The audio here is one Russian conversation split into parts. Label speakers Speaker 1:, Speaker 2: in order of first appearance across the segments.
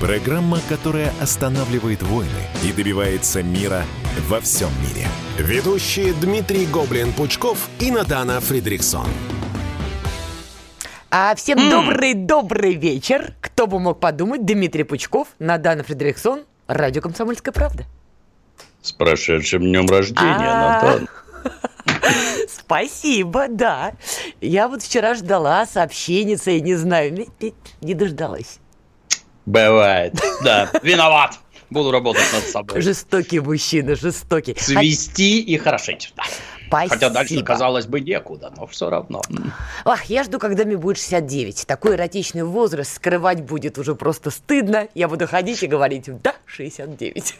Speaker 1: программа, которая останавливает войны и добивается мира во всем мире.
Speaker 2: Ведущие Дмитрий Гоблин-Пучков и Натана Фридриксон.
Speaker 3: А всем добрый-добрый вечер. Кто бы мог подумать, Дмитрий Пучков, Надана Фредериксон, радио «Комсомольская правда».
Speaker 4: С прошедшим днем рождения,
Speaker 3: А.
Speaker 4: Натан.
Speaker 3: Спасибо, да. Я вот вчера ждала сообщеница и не знаю, не дождалась.
Speaker 4: Бывает. Да, виноват. Буду работать над собой.
Speaker 3: Жестокий мужчина, жестокий.
Speaker 4: Свести и хорошить. Да.
Speaker 3: Спасибо.
Speaker 4: Хотя дальше, казалось бы, некуда, но все равно.
Speaker 3: Ах, я жду, когда мне будет 69. Такой эротичный возраст скрывать будет уже просто стыдно. Я буду ходить и говорить, да, 69.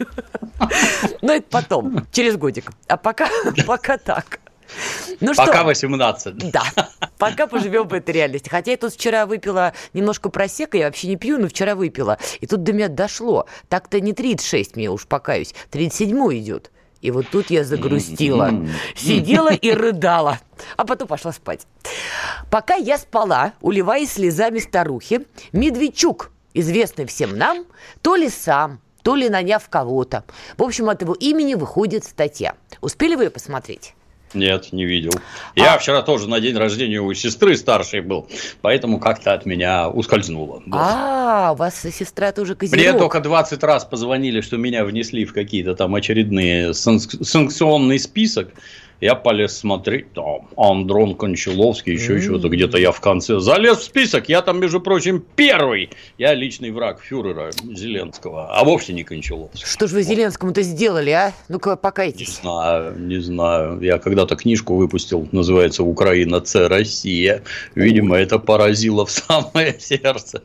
Speaker 3: Но это потом, через годик. А пока, пока так. Ну
Speaker 4: Пока
Speaker 3: что?
Speaker 4: 18.
Speaker 3: Да, пока поживем в этой реальности. Хотя я тут вчера выпила немножко просека, я вообще не пью, но вчера выпила. И тут до меня дошло. Так-то не 36 мне уж покаюсь, 37 идет. И вот тут я загрустила. Сидела и рыдала. А потом пошла спать. Пока я спала, уливаясь слезами старухи, Медведчук, известный всем нам, то ли сам, то ли наняв кого-то. В общем, от его имени выходит статья. Успели вы ее посмотреть?
Speaker 4: Нет, не видел. Я
Speaker 3: А-
Speaker 4: вчера тоже на день рождения у сестры старшей был, поэтому как-то от меня ускользнуло.
Speaker 3: А, у вас сестра тоже
Speaker 4: Мне
Speaker 3: козерог.
Speaker 4: только 20 раз позвонили, что меня внесли в какие-то там очередные санк- санкционный список. Я полез смотреть, там Андрон Кончаловский, еще
Speaker 3: М.
Speaker 4: чего-то где-то я в конце залез в список. Я там, между прочим, первый. Я личный враг фюрера Зеленского, а вовсе не Кончаловский.
Speaker 3: Что же вы Зеленскому-то сделали, а? Ну-ка,
Speaker 4: Не
Speaker 3: покайтесь.
Speaker 4: знаю, не знаю. Я когда-то книжку выпустил, называется «Украина, Ц. Россия». Видимо, это поразило в самое сердце.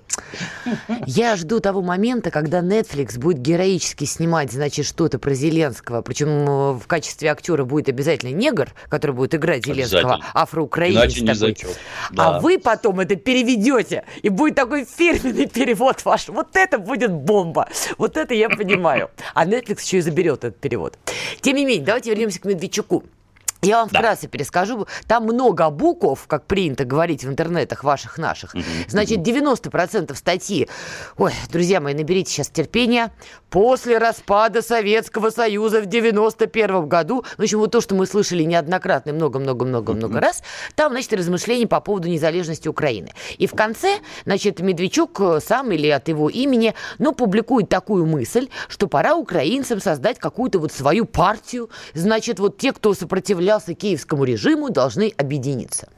Speaker 3: Я жду того момента, когда Netflix будет героически снимать, значит, что-то про Зеленского. Причем э, в качестве актера будет обязательно негр, который будет играть Зеленского, афроукраинец такой. А
Speaker 4: Да.
Speaker 3: вы потом это переведете, и будет такой фирменный перевод ваш. Вот это будет бомба. Вот это я понимаю. А Netflix еще и заберет этот перевод. Тем не менее, давайте вернемся к Медведчуку. Я вам
Speaker 4: Да.
Speaker 3: вкратце перескажу. Там много букв, как принято говорить в интернетах ваших, наших. Значит, 90% статьи... Ой, друзья мои, наберите сейчас терпения. После распада Советского Союза в 91 году, в общем, вот то, что мы слышали неоднократно, много-много-много-много раз, там, значит, размышления по поводу незалежности Украины. И в конце, значит, Медведчук э, сам или от его имени, ну, публикует такую мысль, что пора украинцам создать какую-то вот свою партию. Значит, вот те, кто сопротивлялся киевскому режиму, должны объединиться.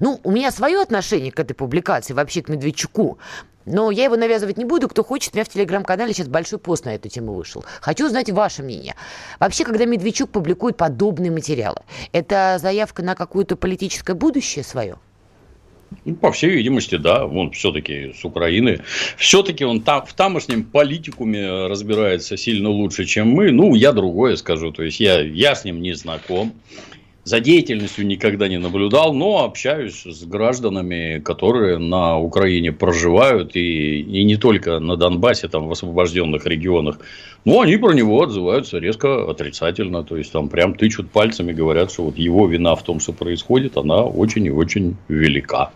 Speaker 3: Ну, у меня свое отношение к этой публикации, вообще к Медведчуку. Но я его навязывать не буду. Кто хочет, у меня в телеграм-канале сейчас большой пост на эту тему вышел. Хочу узнать ваше мнение. Вообще, когда Медведчук публикует подобные материалы, это заявка на какое-то политическое будущее свое?
Speaker 4: Ну, по всей видимости, да. Он все-таки с Украины. Все-таки он там, в тамошнем политикуме разбирается сильно лучше, чем мы. Ну, я другое скажу. То есть, я, я с ним не знаком. За деятельностью никогда не наблюдал, но общаюсь с гражданами, которые на Украине проживают, и, и не только на Донбассе, там, в освобожденных регионах. Но они про него отзываются резко отрицательно. То есть, там прям тычут пальцами, говорят, что вот его вина в том, что происходит, она очень и очень велика.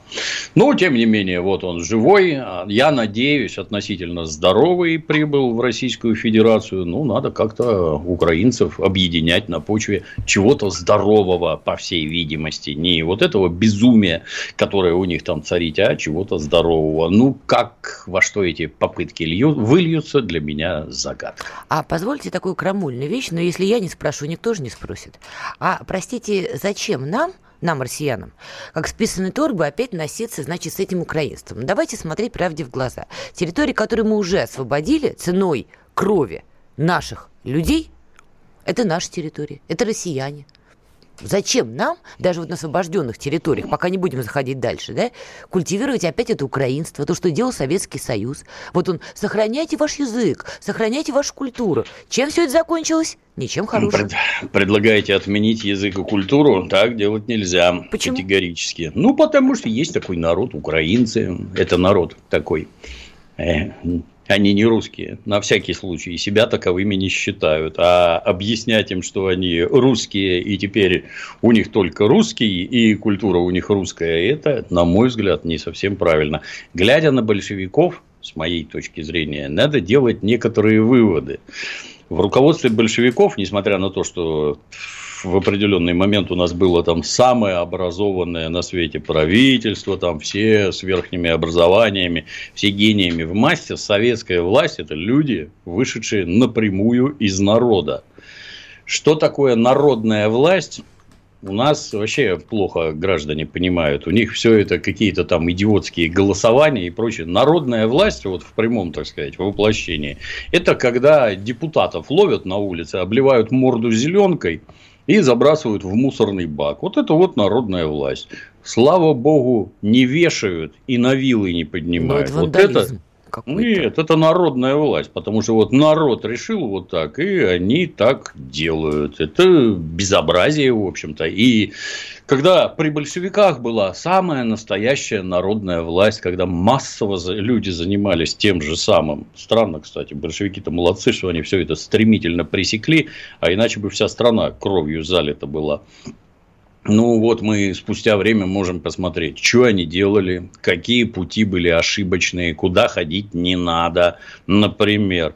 Speaker 4: Но, тем не менее, вот он живой. Я надеюсь, относительно здоровый прибыл в Российскую Федерацию. Ну, надо как-то украинцев объединять на почве чего-то здорового, по всей видимости. Не вот этого безумия, которое у них там царит, а чего-то здорового. Ну, как, во что эти попытки лью- выльются, для меня загадка.
Speaker 3: А позвольте такую крамольную вещь, но если я не спрошу, никто же не спросит. А, простите, зачем нам, нам, россиянам, как списанной торбы, опять носиться, значит, с этим украинством? Давайте смотреть правде в глаза. Территории, которые мы уже освободили ценой крови наших людей, это наша территория, это россияне. Зачем нам, даже вот на освобожденных территориях, пока не будем заходить дальше, да, культивировать опять это украинство, то, что делал Советский Союз. Вот он, сохраняйте ваш язык, сохраняйте вашу культуру. Чем все это закончилось? Ничем хорошим.
Speaker 4: Пред, предлагаете отменить язык и культуру? Так делать нельзя. Почему? Категорически. Ну, потому что есть такой народ, украинцы. Это народ такой. Они не русские, на всякий случай, и себя таковыми не считают. А объяснять им, что они русские, и теперь у них только русский, и культура у них русская, это, на мой взгляд, не совсем правильно. Глядя на большевиков, с моей точки зрения, надо делать некоторые выводы. В руководстве большевиков, несмотря на то, что в определенный момент у нас было там самое образованное на свете правительство, там все с верхними образованиями, все гениями в массе. Советская власть – это люди, вышедшие напрямую из народа. Что такое народная власть? У нас вообще плохо граждане понимают. У них все это какие-то там идиотские голосования и прочее. Народная власть, вот в прямом, так сказать, воплощении, это когда депутатов ловят на улице, обливают морду зеленкой – и забрасывают в мусорный бак. Вот это вот народная власть. Слава богу, не вешают и на вилы не поднимают.
Speaker 3: Ну,
Speaker 4: это вот это нет, это народная власть, потому что вот народ решил вот так, и они так делают. Это безобразие, в общем-то. И когда при большевиках была самая настоящая народная власть, когда массово люди занимались тем же самым. Странно, кстати, большевики-то молодцы, что они все это стремительно пресекли, а иначе бы вся страна кровью залита была. Ну вот мы спустя время можем посмотреть, что они делали, какие пути были ошибочные, куда ходить не надо, например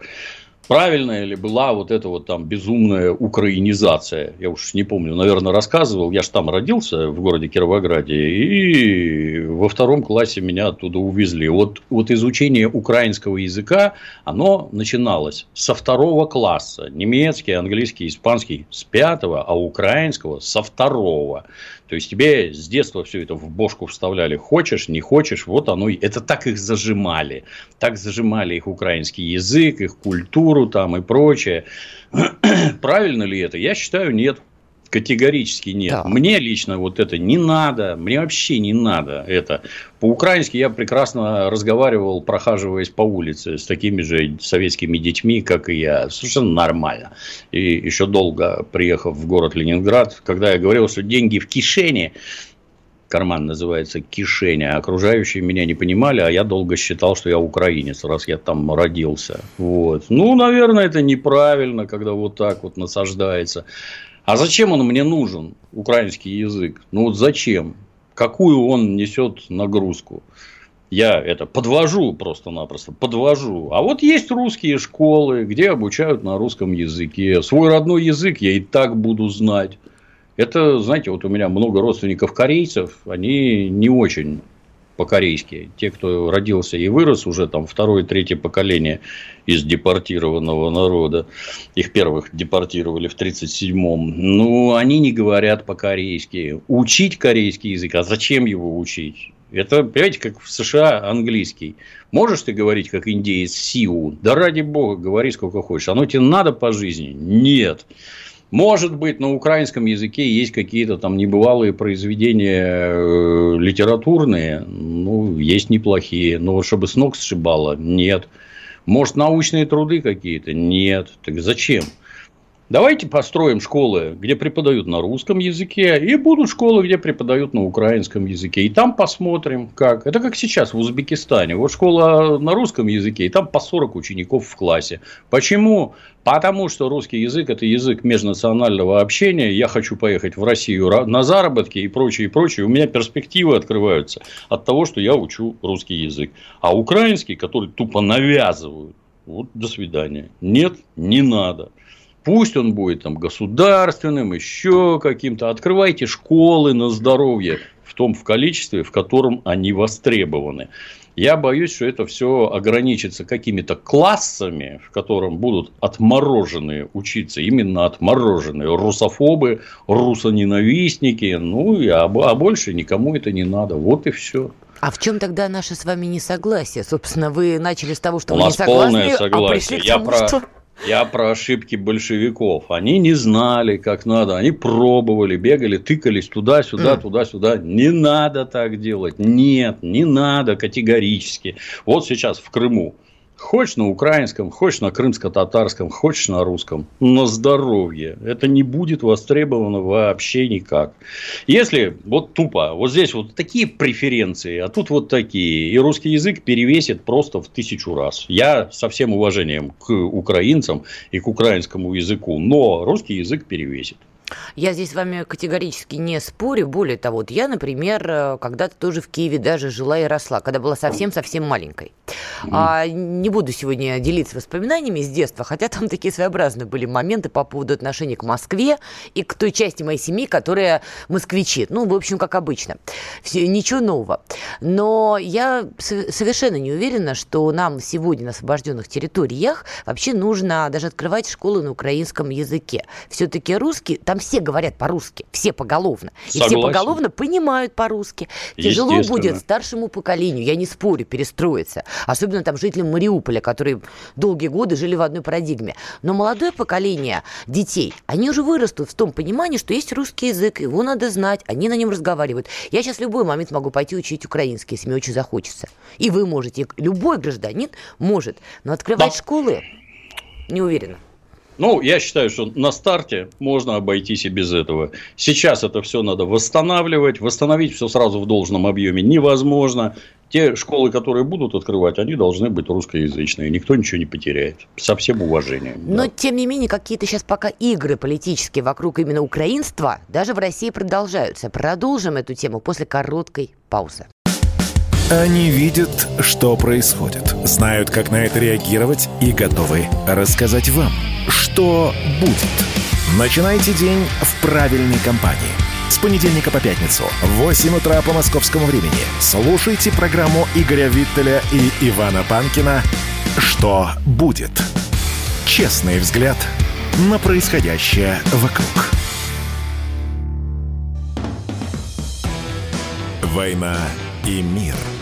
Speaker 4: правильная ли была вот эта вот там безумная украинизация. Я уж не помню, наверное, рассказывал. Я же там родился, в городе Кировограде, и во втором классе меня оттуда увезли. Вот, вот изучение украинского языка, оно начиналось со второго класса. Немецкий, английский, испанский с пятого, а украинского со второго. То есть тебе с детства все это в бошку вставляли. Хочешь, не хочешь, вот оно. Это так их зажимали. Так зажимали их украинский язык, их культуру там и прочее. Правильно ли это? Я считаю, нет. Категорически нет. Да. Мне лично вот это не надо. Мне вообще не надо это. По-украински я прекрасно разговаривал, прохаживаясь по улице с такими же советскими детьми, как и я. Совершенно нормально. И еще долго приехав в город Ленинград, когда я говорил, что деньги в кишене, карман называется кишень, а окружающие меня не понимали, а я долго считал, что я украинец, раз я там родился. Вот. Ну, наверное, это неправильно, когда вот так вот насаждается. А зачем он мне нужен, украинский язык? Ну вот зачем? Какую он несет нагрузку? Я это подвожу просто-напросто, подвожу. А вот есть русские школы, где обучают на русском языке. Свой родной язык я и так буду знать. Это, знаете, вот у меня много родственников корейцев, они не очень по-корейски. Те, кто родился и вырос уже там второе, третье поколение из депортированного народа, их первых депортировали в 1937-м, ну, они не говорят по-корейски. Учить корейский язык, а зачем его учить? Это, понимаете, как в США английский. Можешь ты говорить, как индеец Сиу? Да ради бога, говори сколько хочешь. Оно тебе надо по жизни? Нет. Может быть, на украинском языке есть какие-то там небывалые произведения э, литературные, ну, есть неплохие, но чтобы с ног сшибало, нет. Может, научные труды какие-то? Нет. Так зачем? Давайте построим школы, где преподают на русском языке, и будут школы, где преподают на украинском языке. И там посмотрим, как. Это как сейчас в Узбекистане. Вот школа на русском языке, и там по 40 учеников в классе. Почему? Потому что русский язык – это язык межнационального общения. Я хочу поехать в Россию на заработки и прочее, и прочее. У меня перспективы открываются от того, что я учу русский язык. А украинский, который тупо навязывают, вот до свидания. Нет, не надо. Пусть он будет там государственным, еще каким-то. Открывайте школы на здоровье в том в количестве, в котором они востребованы. Я боюсь, что это все ограничится какими-то классами, в котором будут отмороженные учиться, именно отмороженные русофобы, русоненавистники, ну, и, а, а больше никому это не надо. Вот и все.
Speaker 3: А в чем тогда наше с вами несогласие? Собственно, вы начали с того, что
Speaker 4: У
Speaker 3: вы
Speaker 4: нас
Speaker 3: не согласны,
Speaker 4: полное согласие.
Speaker 3: а пришли к
Speaker 4: Я
Speaker 3: тому,
Speaker 4: про... Я про ошибки большевиков. Они не знали, как надо. Они пробовали, бегали, тыкались туда-сюда, туда-сюда. Не надо так делать. Нет, не надо категорически. Вот сейчас в Крыму Хочешь на украинском, хочешь на крымско-татарском, хочешь на русском. На здоровье. Это не будет востребовано вообще никак. Если вот тупо, вот здесь вот такие преференции, а тут вот такие. И русский язык перевесит просто в тысячу раз. Я со всем уважением к украинцам и к украинскому языку. Но русский язык перевесит.
Speaker 3: Я здесь с вами категорически не спорю. Более того, вот я, например, э, когда-то тоже в Киеве даже жила и росла, когда была совсем-совсем маленькой. А, не буду сегодня делиться воспоминаниями с детства, хотя там такие своеобразные были моменты по поводу отношения к Москве и к той части моей семьи, которая москвичи. Ну, в общем, как обычно. Все, ничего нового. Но я совершенно не уверена, что нам сегодня на освобожденных территориях вообще нужно даже открывать школы на украинском языке. Все-таки русский, там все говорят по-русски, все поголовно. И Согласен. все поголовно понимают по-русски. Тяжело будет старшему поколению, я не спорю, перестроиться. Особенно там жителям Мариуполя, которые долгие годы жили в одной парадигме. Но молодое поколение детей, они уже вырастут в том понимании, что есть русский язык, его надо знать, они на нем разговаривают. Я сейчас в любой момент могу пойти учить украинский, если мне очень захочется. И вы можете, любой гражданин может. Но открывать да. школы не уверена.
Speaker 4: Ну, я считаю, что на старте можно обойтись и без этого. Сейчас это все надо восстанавливать. Восстановить все сразу в должном объеме невозможно. Те школы, которые будут открывать, они должны быть русскоязычные. Никто ничего не потеряет. Со всем уважением.
Speaker 3: Но, да. тем не менее, какие-то сейчас пока игры политические вокруг именно украинства даже в России продолжаются. Продолжим эту тему после короткой паузы.
Speaker 1: Они видят, что происходит, знают, как на это реагировать и готовы рассказать вам, что будет. Начинайте день в правильной компании. С понедельника по пятницу в 8 утра по московскому времени слушайте программу Игоря Виттеля и Ивана Панкина «Что будет?». Честный взгляд на происходящее вокруг. «Война и мир» –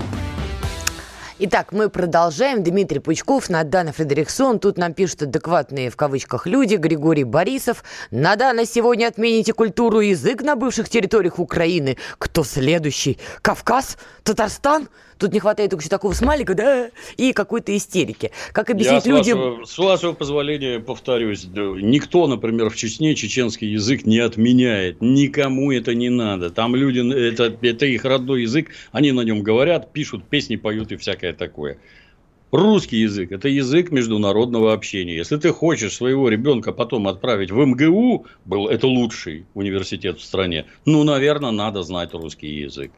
Speaker 3: Итак, мы продолжаем. Дмитрий Пучков, Надана Фредериксон. Тут нам пишут адекватные в кавычках люди. Григорий Борисов. Надана, сегодня отмените культуру и язык на бывших территориях Украины. Кто следующий? Кавказ? Татарстан? Тут не хватает только еще такого смайлика, да, и какой-то истерики. Как объяснить Я, людям...
Speaker 4: С вашего, с вашего позволения повторюсь, никто, например, в Чечне чеченский язык не отменяет. Никому это не надо. Там люди, это, это их родной язык, они на нем говорят, пишут, песни поют и всякое такое. Русский язык – это язык международного общения. Если ты хочешь своего ребенка потом отправить в МГУ, был это лучший университет в стране, ну, наверное, надо знать русский язык.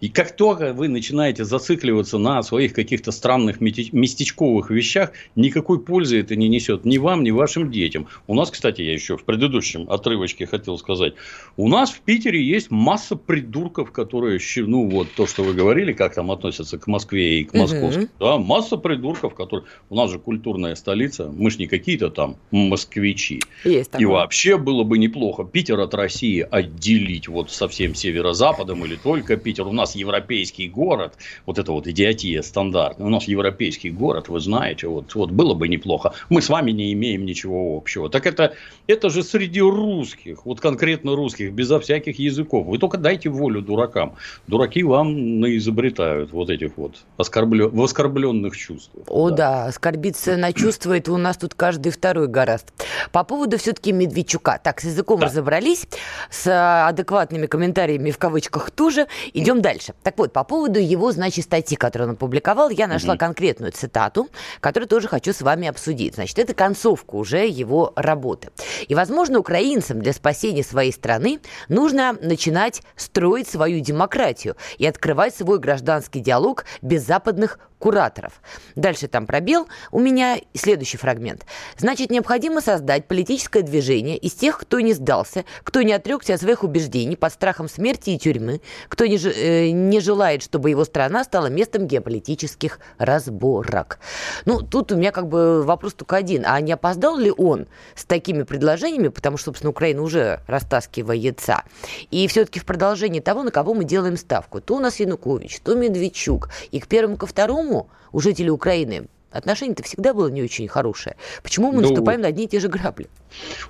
Speaker 4: И как только вы начинаете зацикливаться на своих каких-то странных местечковых вещах, никакой пользы это не несет ни вам, ни вашим детям. У нас, кстати, я еще в предыдущем отрывочке хотел сказать, у нас в Питере есть масса придурков, которые, ну вот то, что вы говорили, как там относятся к Москве и к московскому. Угу. Да, масса придурков, которые... У нас же культурная столица, мы же не какие-то там москвичи. Есть такое. И вообще было бы неплохо Питер от России отделить вот совсем северо-западом или только Питер. У нас нас европейский город, вот это вот идиотия стандартная, у нас европейский город, вы знаете, вот, вот было бы неплохо. Мы с вами не имеем ничего общего. Так это, это же среди русских, вот конкретно русских, безо всяких языков. Вы только дайте волю дуракам. Дураки вам наизобретают вот этих вот оскорблен, в оскорбленных чувствах.
Speaker 3: О да, да оскорбиться на чувства, это у нас тут каждый второй гораст. По поводу все-таки Медведчука. Так, с языком да. разобрались, с адекватными комментариями в кавычках тоже. Идем дальше дальше. Так вот, по поводу его, значит, статьи, которую он опубликовал, я нашла угу. конкретную цитату, которую тоже хочу с вами обсудить. Значит, это концовка уже его работы. И, возможно, украинцам для спасения своей страны нужно начинать строить свою демократию и открывать свой гражданский диалог без западных кураторов. Дальше там пробел у меня следующий фрагмент. Значит, необходимо создать политическое движение из тех, кто не сдался, кто не отрекся от своих убеждений под страхом смерти и тюрьмы, кто не, э, не желает, чтобы его страна стала местом геополитических разборок. Ну, тут у меня как бы вопрос только один. А не опоздал ли он с такими предложениями, потому что, собственно, Украина уже растаскивается. И все-таки в продолжении того, на кого мы делаем ставку. То у нас Янукович, то Медведчук. И к первому, ко второму у жителей Украины отношение-то всегда было не очень хорошее. Почему мы ну, наступаем на одни и те же грабли?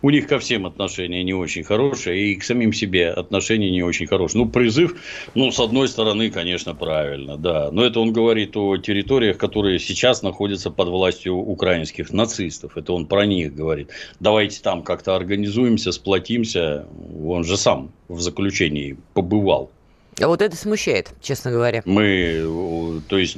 Speaker 4: У них ко всем отношения не очень хорошие, и к самим себе отношения не очень хорошие. Ну, призыв, ну, с одной стороны, конечно, правильно, да. Но это он говорит о территориях, которые сейчас находятся под властью украинских нацистов. Это он про них говорит. Давайте там как-то организуемся, сплотимся. Он же сам в заключении побывал.
Speaker 3: А вот это смущает, честно говоря.
Speaker 4: Мы, то есть,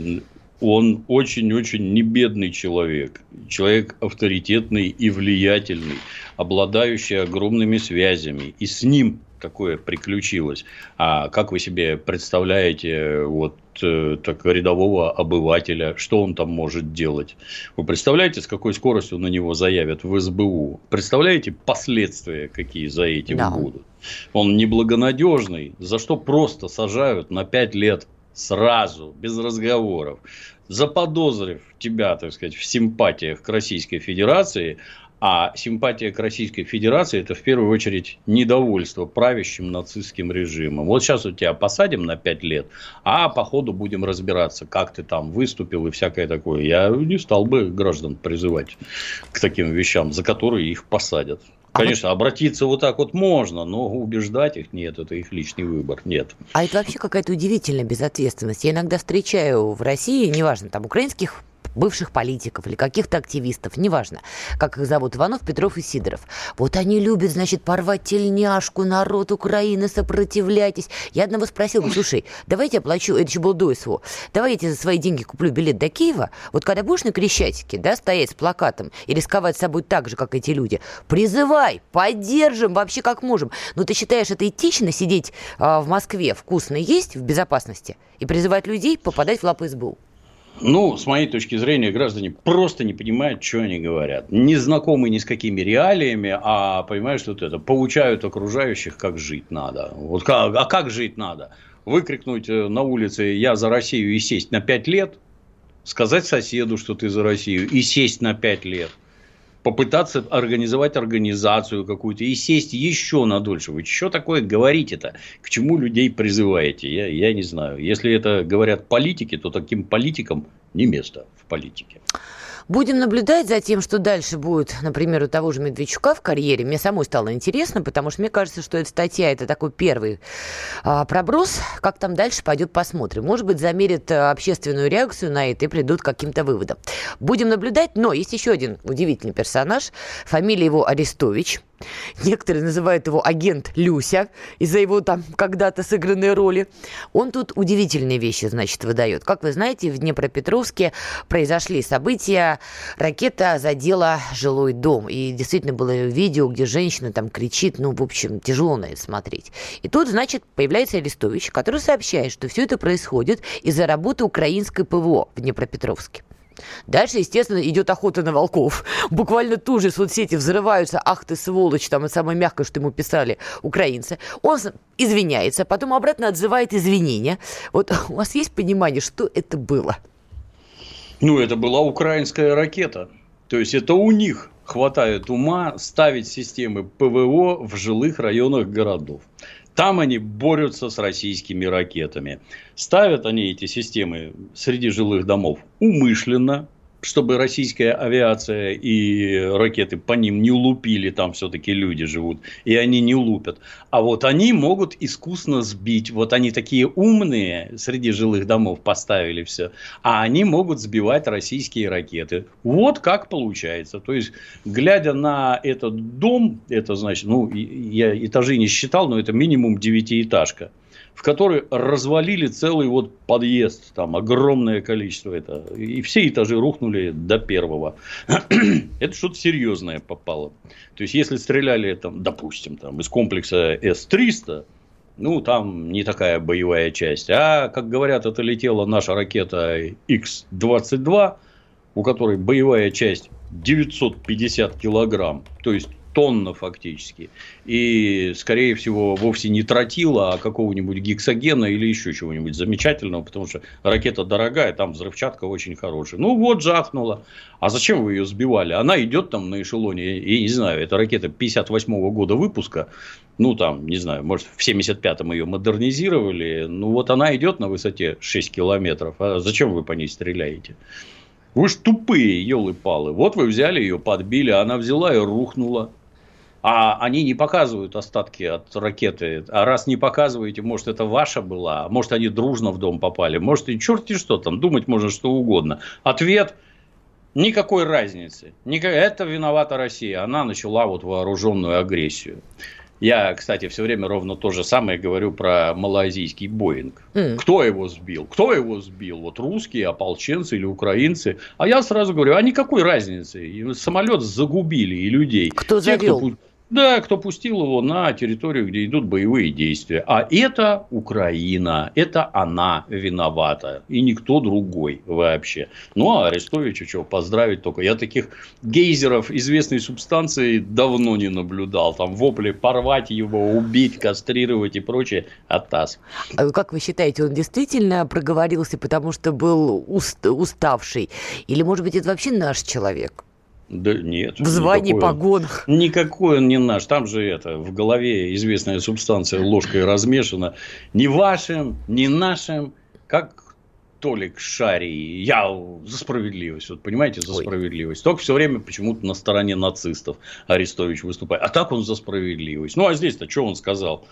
Speaker 4: он очень-очень небедный человек. Человек авторитетный и влиятельный, обладающий огромными связями. И с ним такое приключилось. А как вы себе представляете вот э, так, рядового обывателя, что он там может делать? Вы представляете, с какой скоростью на него заявят в СБУ? Представляете последствия, какие за этим да. будут? Он неблагонадежный, за что просто сажают на 5 лет сразу, без разговоров, заподозрив тебя, так сказать, в симпатиях к Российской Федерации, а симпатия к Российской Федерации – это в первую очередь недовольство правящим нацистским режимом. Вот сейчас у тебя посадим на 5 лет, а по ходу будем разбираться, как ты там выступил и всякое такое. Я не стал бы граждан призывать к таким вещам, за которые их посадят. А Конечно, обратиться вот так вот можно, но убеждать их нет, это их личный выбор, нет.
Speaker 3: А это вообще какая-то удивительная безответственность. Я иногда встречаю в России, неважно, там украинских бывших политиков или каких-то активистов, неважно, как их зовут, Иванов, Петров и Сидоров. Вот они любят, значит, порвать тельняшку, народ Украины, сопротивляйтесь. Я одного спросил, слушай, давайте я оплачу, это еще был до СВО, давай за свои деньги куплю билет до Киева, вот когда будешь на Крещатике, да, стоять с плакатом и рисковать собой так же, как эти люди, призывай, поддержим вообще как можем. Но ты считаешь, это этично сидеть а, в Москве, вкусно есть, в безопасности, и призывать людей попадать в лапы СБУ?
Speaker 4: Ну, с моей точки зрения, граждане просто не понимают, что они говорят. Не знакомы ни с какими реалиями, а понимают, что это получают окружающих, как жить надо. Вот как, а как жить надо? Выкрикнуть э, на улице «Я за Россию» и сесть на 5 лет? Сказать соседу, что ты за Россию, и сесть на 5 лет – попытаться организовать организацию какую-то и сесть еще на дольше. Вы что такое говорите-то? К чему людей призываете? Я, я не знаю. Если это говорят политики, то таким политикам не место в политике.
Speaker 3: Будем наблюдать за тем, что дальше будет, например, у того же Медведчука в карьере. Мне самой стало интересно, потому что мне кажется, что эта статья – это такой первый а, проброс. Как там дальше пойдет, посмотрим. Может быть, замерят а, общественную реакцию на это и придут к каким-то выводам. Будем наблюдать, но есть еще один удивительный персонаж. Фамилия его Арестович – Некоторые называют его агент Люся из-за его там когда-то сыгранной роли. Он тут удивительные вещи, значит, выдает. Как вы знаете, в Днепропетровске произошли события. Ракета задела жилой дом. И действительно было видео, где женщина там кричит. Ну, в общем, тяжело на это смотреть. И тут, значит, появляется Арестович, который сообщает, что все это происходит из-за работы украинской ПВО в Днепропетровске. Дальше, естественно, идет охота на волков. Буквально тут же соцсети взрываются. Ах ты сволочь, там это самое мягкое, что ему писали украинцы. Он извиняется, потом обратно отзывает извинения. Вот у вас есть понимание, что это было?
Speaker 4: Ну, это была украинская ракета. То есть, это у них хватает ума ставить системы ПВО в жилых районах городов. Там они борются с российскими ракетами. Ставят они эти системы среди жилых домов умышленно, чтобы российская авиация и ракеты по ним не лупили, там все-таки люди живут, и они не лупят. А вот они могут искусно сбить. Вот они такие умные, среди жилых домов поставили все, а они могут сбивать российские ракеты. Вот как получается. То есть, глядя на этот дом, это значит, ну, я этажи не считал, но это минимум девятиэтажка в которой развалили целый вот подъезд, там огромное количество это, и все этажи рухнули до первого. это что-то серьезное попало. То есть, если стреляли, там, допустим, там, из комплекса С-300, ну, там не такая боевая часть. А, как говорят, это летела наша ракета X-22, у которой боевая часть 950 килограмм. То есть тонна фактически. И, скорее всего, вовсе не тротила, а какого-нибудь гексогена или еще чего-нибудь замечательного, потому что ракета дорогая, там взрывчатка очень хорошая. Ну вот, жахнула. А зачем вы ее сбивали? Она идет там на эшелоне, я не знаю, это ракета 58 -го года выпуска, ну там, не знаю, может в 75-м ее модернизировали, ну вот она идет на высоте 6 километров, а зачем вы по ней стреляете? Вы ж тупые, елы-палы. Вот вы взяли ее, подбили, она взяла и рухнула. А они не показывают остатки от ракеты. А раз не показываете, может, это ваша была, может, они дружно в дом попали, может, и черти что там, думать можно что угодно. Ответ – никакой разницы. Это виновата Россия. Она начала вот вооруженную агрессию. Я, кстати, все время ровно то же самое говорю про малазийский Боинг. Mm. Кто его сбил? Кто его сбил? Вот русские, ополченцы или украинцы? А я сразу говорю, а никакой разницы. Самолет загубили и людей.
Speaker 3: Кто завел? Те, кто
Speaker 4: да, кто пустил его на территорию, где идут боевые действия. А это Украина, это она виновата, и никто другой вообще. Ну, а Арестовича что, поздравить только. Я таких гейзеров известной субстанции давно не наблюдал. Там вопли порвать его, убить, кастрировать и прочее. Атас.
Speaker 3: А как вы считаете, он действительно проговорился, потому что был уст уставший? Или, может быть, это вообще наш человек?
Speaker 4: Да нет.
Speaker 3: В звании никакой, погонах.
Speaker 4: Никакой он не наш. Там же это, в голове известная субстанция ложкой размешана. Ни вашим, ни нашим. Как Толик Шарий. Я за справедливость. Вот понимаете, за Ой. справедливость. Только все время почему-то на стороне нацистов Арестович выступает. А так он за справедливость. Ну, а здесь-то что он сказал?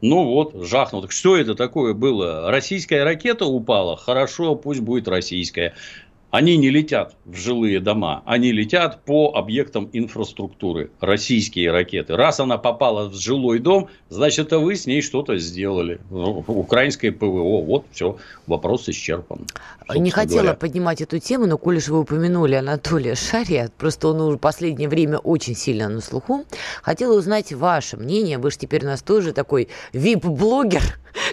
Speaker 4: Ну вот, жахнул. Так что это такое было? Российская ракета упала? Хорошо, пусть будет российская они не летят в жилые дома, они летят по объектам инфраструктуры, российские ракеты. Раз она попала в жилой дом, значит, это вы с ней что-то сделали. Ну, украинское ПВО, вот все, вопрос исчерпан.
Speaker 3: Не хотела говоря. поднимать эту тему, но коль же вы упомянули Анатолия Шария, просто он уже в последнее время очень сильно на слуху, хотела узнать ваше мнение, вы же теперь у нас тоже такой вип-блогер,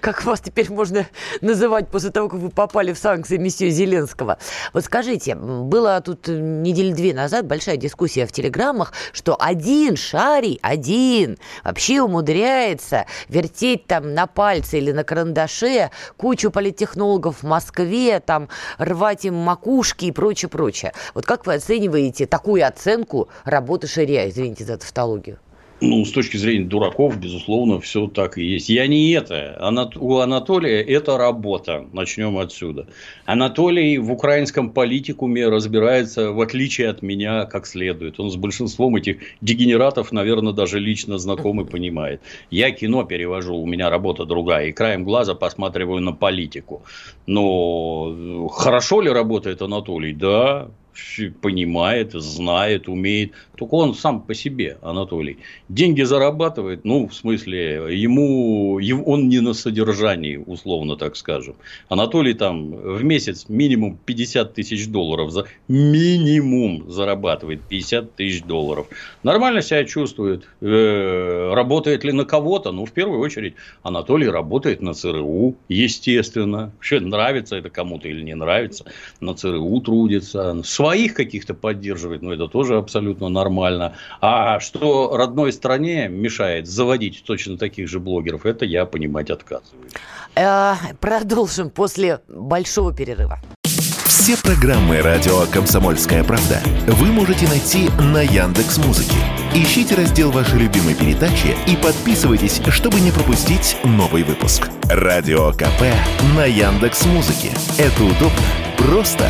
Speaker 3: как вас теперь можно называть после того, как вы попали в санкции месье Зеленского. Вот скажите, было тут недели две назад большая дискуссия в телеграммах, что один шарий, один, вообще умудряется вертеть там на пальце или на карандаше кучу политтехнологов в Москве, там рвать им макушки и прочее, прочее. Вот как вы оцениваете такую оценку работы Шария, извините за тавтологию?
Speaker 4: Ну, с точки зрения дураков, безусловно, все так и есть. Я не это. У Анатолия это работа. Начнем отсюда. Анатолий в украинском политикуме разбирается, в отличие от меня, как следует. Он с большинством этих дегенератов, наверное, даже лично знаком и понимает. Я кино перевожу, у меня работа другая. И краем глаза посматриваю на политику. Но хорошо ли работает Анатолий? Да, понимает, знает, умеет. Только он сам по себе, Анатолий. Деньги зарабатывает, ну, в смысле, ему, он не на содержании, условно так скажем. Анатолий там в месяц минимум 50 тысяч долларов. За, минимум зарабатывает 50 тысяч долларов. Нормально себя чувствует. Э, работает ли на кого-то? Ну, в первую очередь, Анатолий работает на ЦРУ, естественно. Вообще, нравится это кому-то или не нравится. На ЦРУ трудится. Своих каких-то поддерживает, но это тоже абсолютно нормально нормально. А что родной стране мешает заводить точно таких же блогеров, это я понимать отказываюсь.
Speaker 3: Э, продолжим после большого перерыва.
Speaker 1: Все программы радио Комсомольская правда вы можете найти на Яндекс Музыке. Ищите раздел вашей любимой передачи и подписывайтесь, чтобы не пропустить новый выпуск. Радио КП на Яндекс Музыке. Это удобно, просто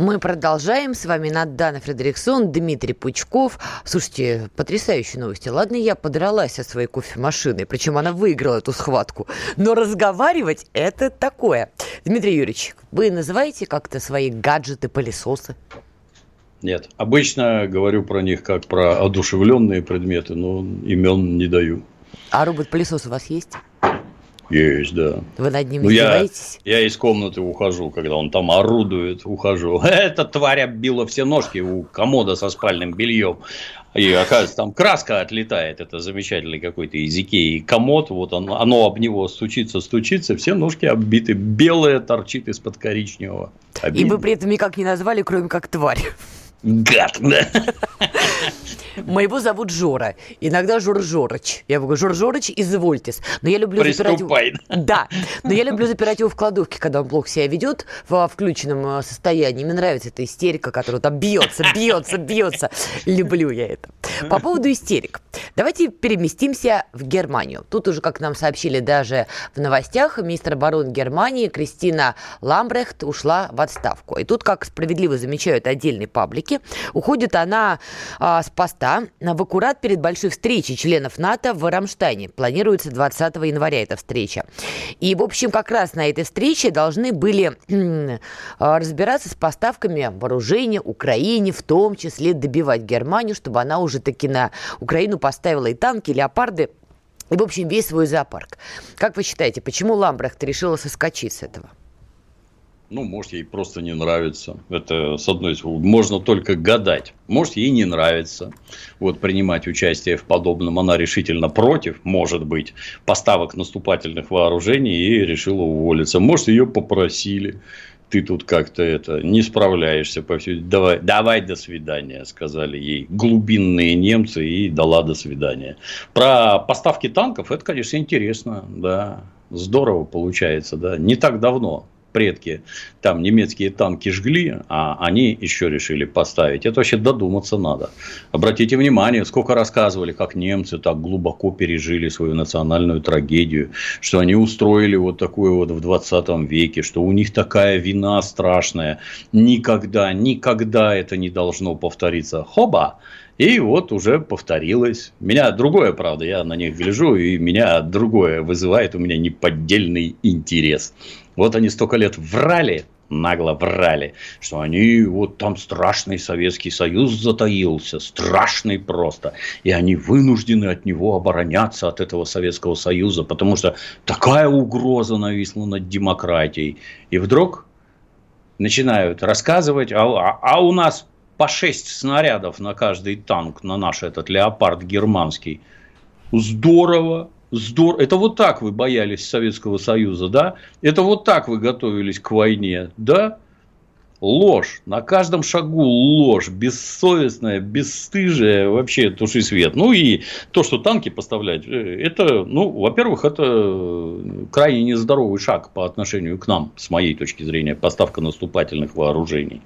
Speaker 3: Мы продолжаем. С вами Надана Фредериксон, Дмитрий Пучков. Слушайте, потрясающие новости. Ладно, я подралась со своей кофемашиной, причем она выиграла эту схватку. Но разговаривать – это такое. Дмитрий Юрьевич, вы называете как-то свои гаджеты-пылесосы?
Speaker 4: Нет. Обычно говорю про них как про одушевленные предметы, но имен не даю.
Speaker 3: А робот-пылесос у вас есть?
Speaker 4: Есть, да.
Speaker 3: Вы над ним
Speaker 4: ну,
Speaker 3: издеваетесь?
Speaker 4: Я, я из комнаты ухожу, когда он там орудует, ухожу. Эта тварь оббила все ножки у комода со спальным бельем. И, оказывается, там краска отлетает. Это замечательный какой-то из Икеи комод. Вот он, оно об него стучится, стучится. Все ножки оббиты. Белое торчит из-под коричневого.
Speaker 3: Обидно. И вы при этом никак не назвали, кроме как тварь.
Speaker 4: Гад, да.
Speaker 3: Моего зовут Жора. Иногда Жор Жорыч. Я говорю, Жор Жорыч, извольтесь. Но я люблю
Speaker 4: Приступай.
Speaker 3: запирать его... Да. Но я люблю запирать его в кладовке, когда он плохо себя ведет в включенном э, состоянии. Мне нравится эта истерика, которая там бьется, бьется, бьется. Люблю я это. По поводу истерик. Давайте переместимся в Германию. Тут уже, как нам сообщили даже в новостях, министр обороны Германии Кристина Ламбрехт ушла в отставку. И тут, как справедливо замечают отдельные паблики, уходит она а, с поста в аккурат перед большой встречей членов НАТО в Рамштайне. Планируется 20 января эта встреча. И, в общем, как раз на этой встрече должны были разбираться с поставками вооружения Украине, в том числе добивать Германию, чтобы она уже таки на Украину поставила и танки, и леопарды, и, в общем, весь свой зоопарк. Как вы считаете, почему Ламбрехт решила соскочить с этого?
Speaker 4: Ну, может, ей просто не нравится. Это, с одной стороны, можно только гадать. Может, ей не нравится вот, принимать участие в подобном. Она решительно против, может быть, поставок наступательных вооружений и решила уволиться. Может, ее попросили. Ты тут как-то это не справляешься по всей... Давай, давай до свидания, сказали ей глубинные немцы и дала до свидания. Про поставки танков это, конечно, интересно, да, здорово получается, да. Не так давно предки там немецкие танки жгли, а они еще решили поставить. Это вообще додуматься надо. Обратите внимание, сколько рассказывали, как немцы так глубоко пережили свою национальную трагедию, что они устроили вот такую вот в 20 веке, что у них такая вина страшная. Никогда, никогда это не должно повториться. Хоба! И вот уже повторилось. Меня другое, правда, я на них гляжу, и меня другое вызывает у меня неподдельный интерес. Вот они столько лет врали, нагло врали, что они вот там страшный Советский Союз затаился, страшный просто, и они вынуждены от него обороняться, от этого Советского Союза, потому что такая угроза нависла над демократией. И вдруг начинают рассказывать, а, а, а у нас по 6 снарядов на каждый танк, на наш этот леопард германский. Здорово, Здорово. Это вот так вы боялись Советского Союза, да? Это вот так вы готовились к войне, да? Ложь. На каждом шагу ложь. Бессовестная, бесстыжая. Вообще туши свет. Ну и то, что танки поставлять, э, это, ну, во-первых, это крайне нездоровый шаг по отношению к нам, с моей точки зрения, поставка наступательных вооружений.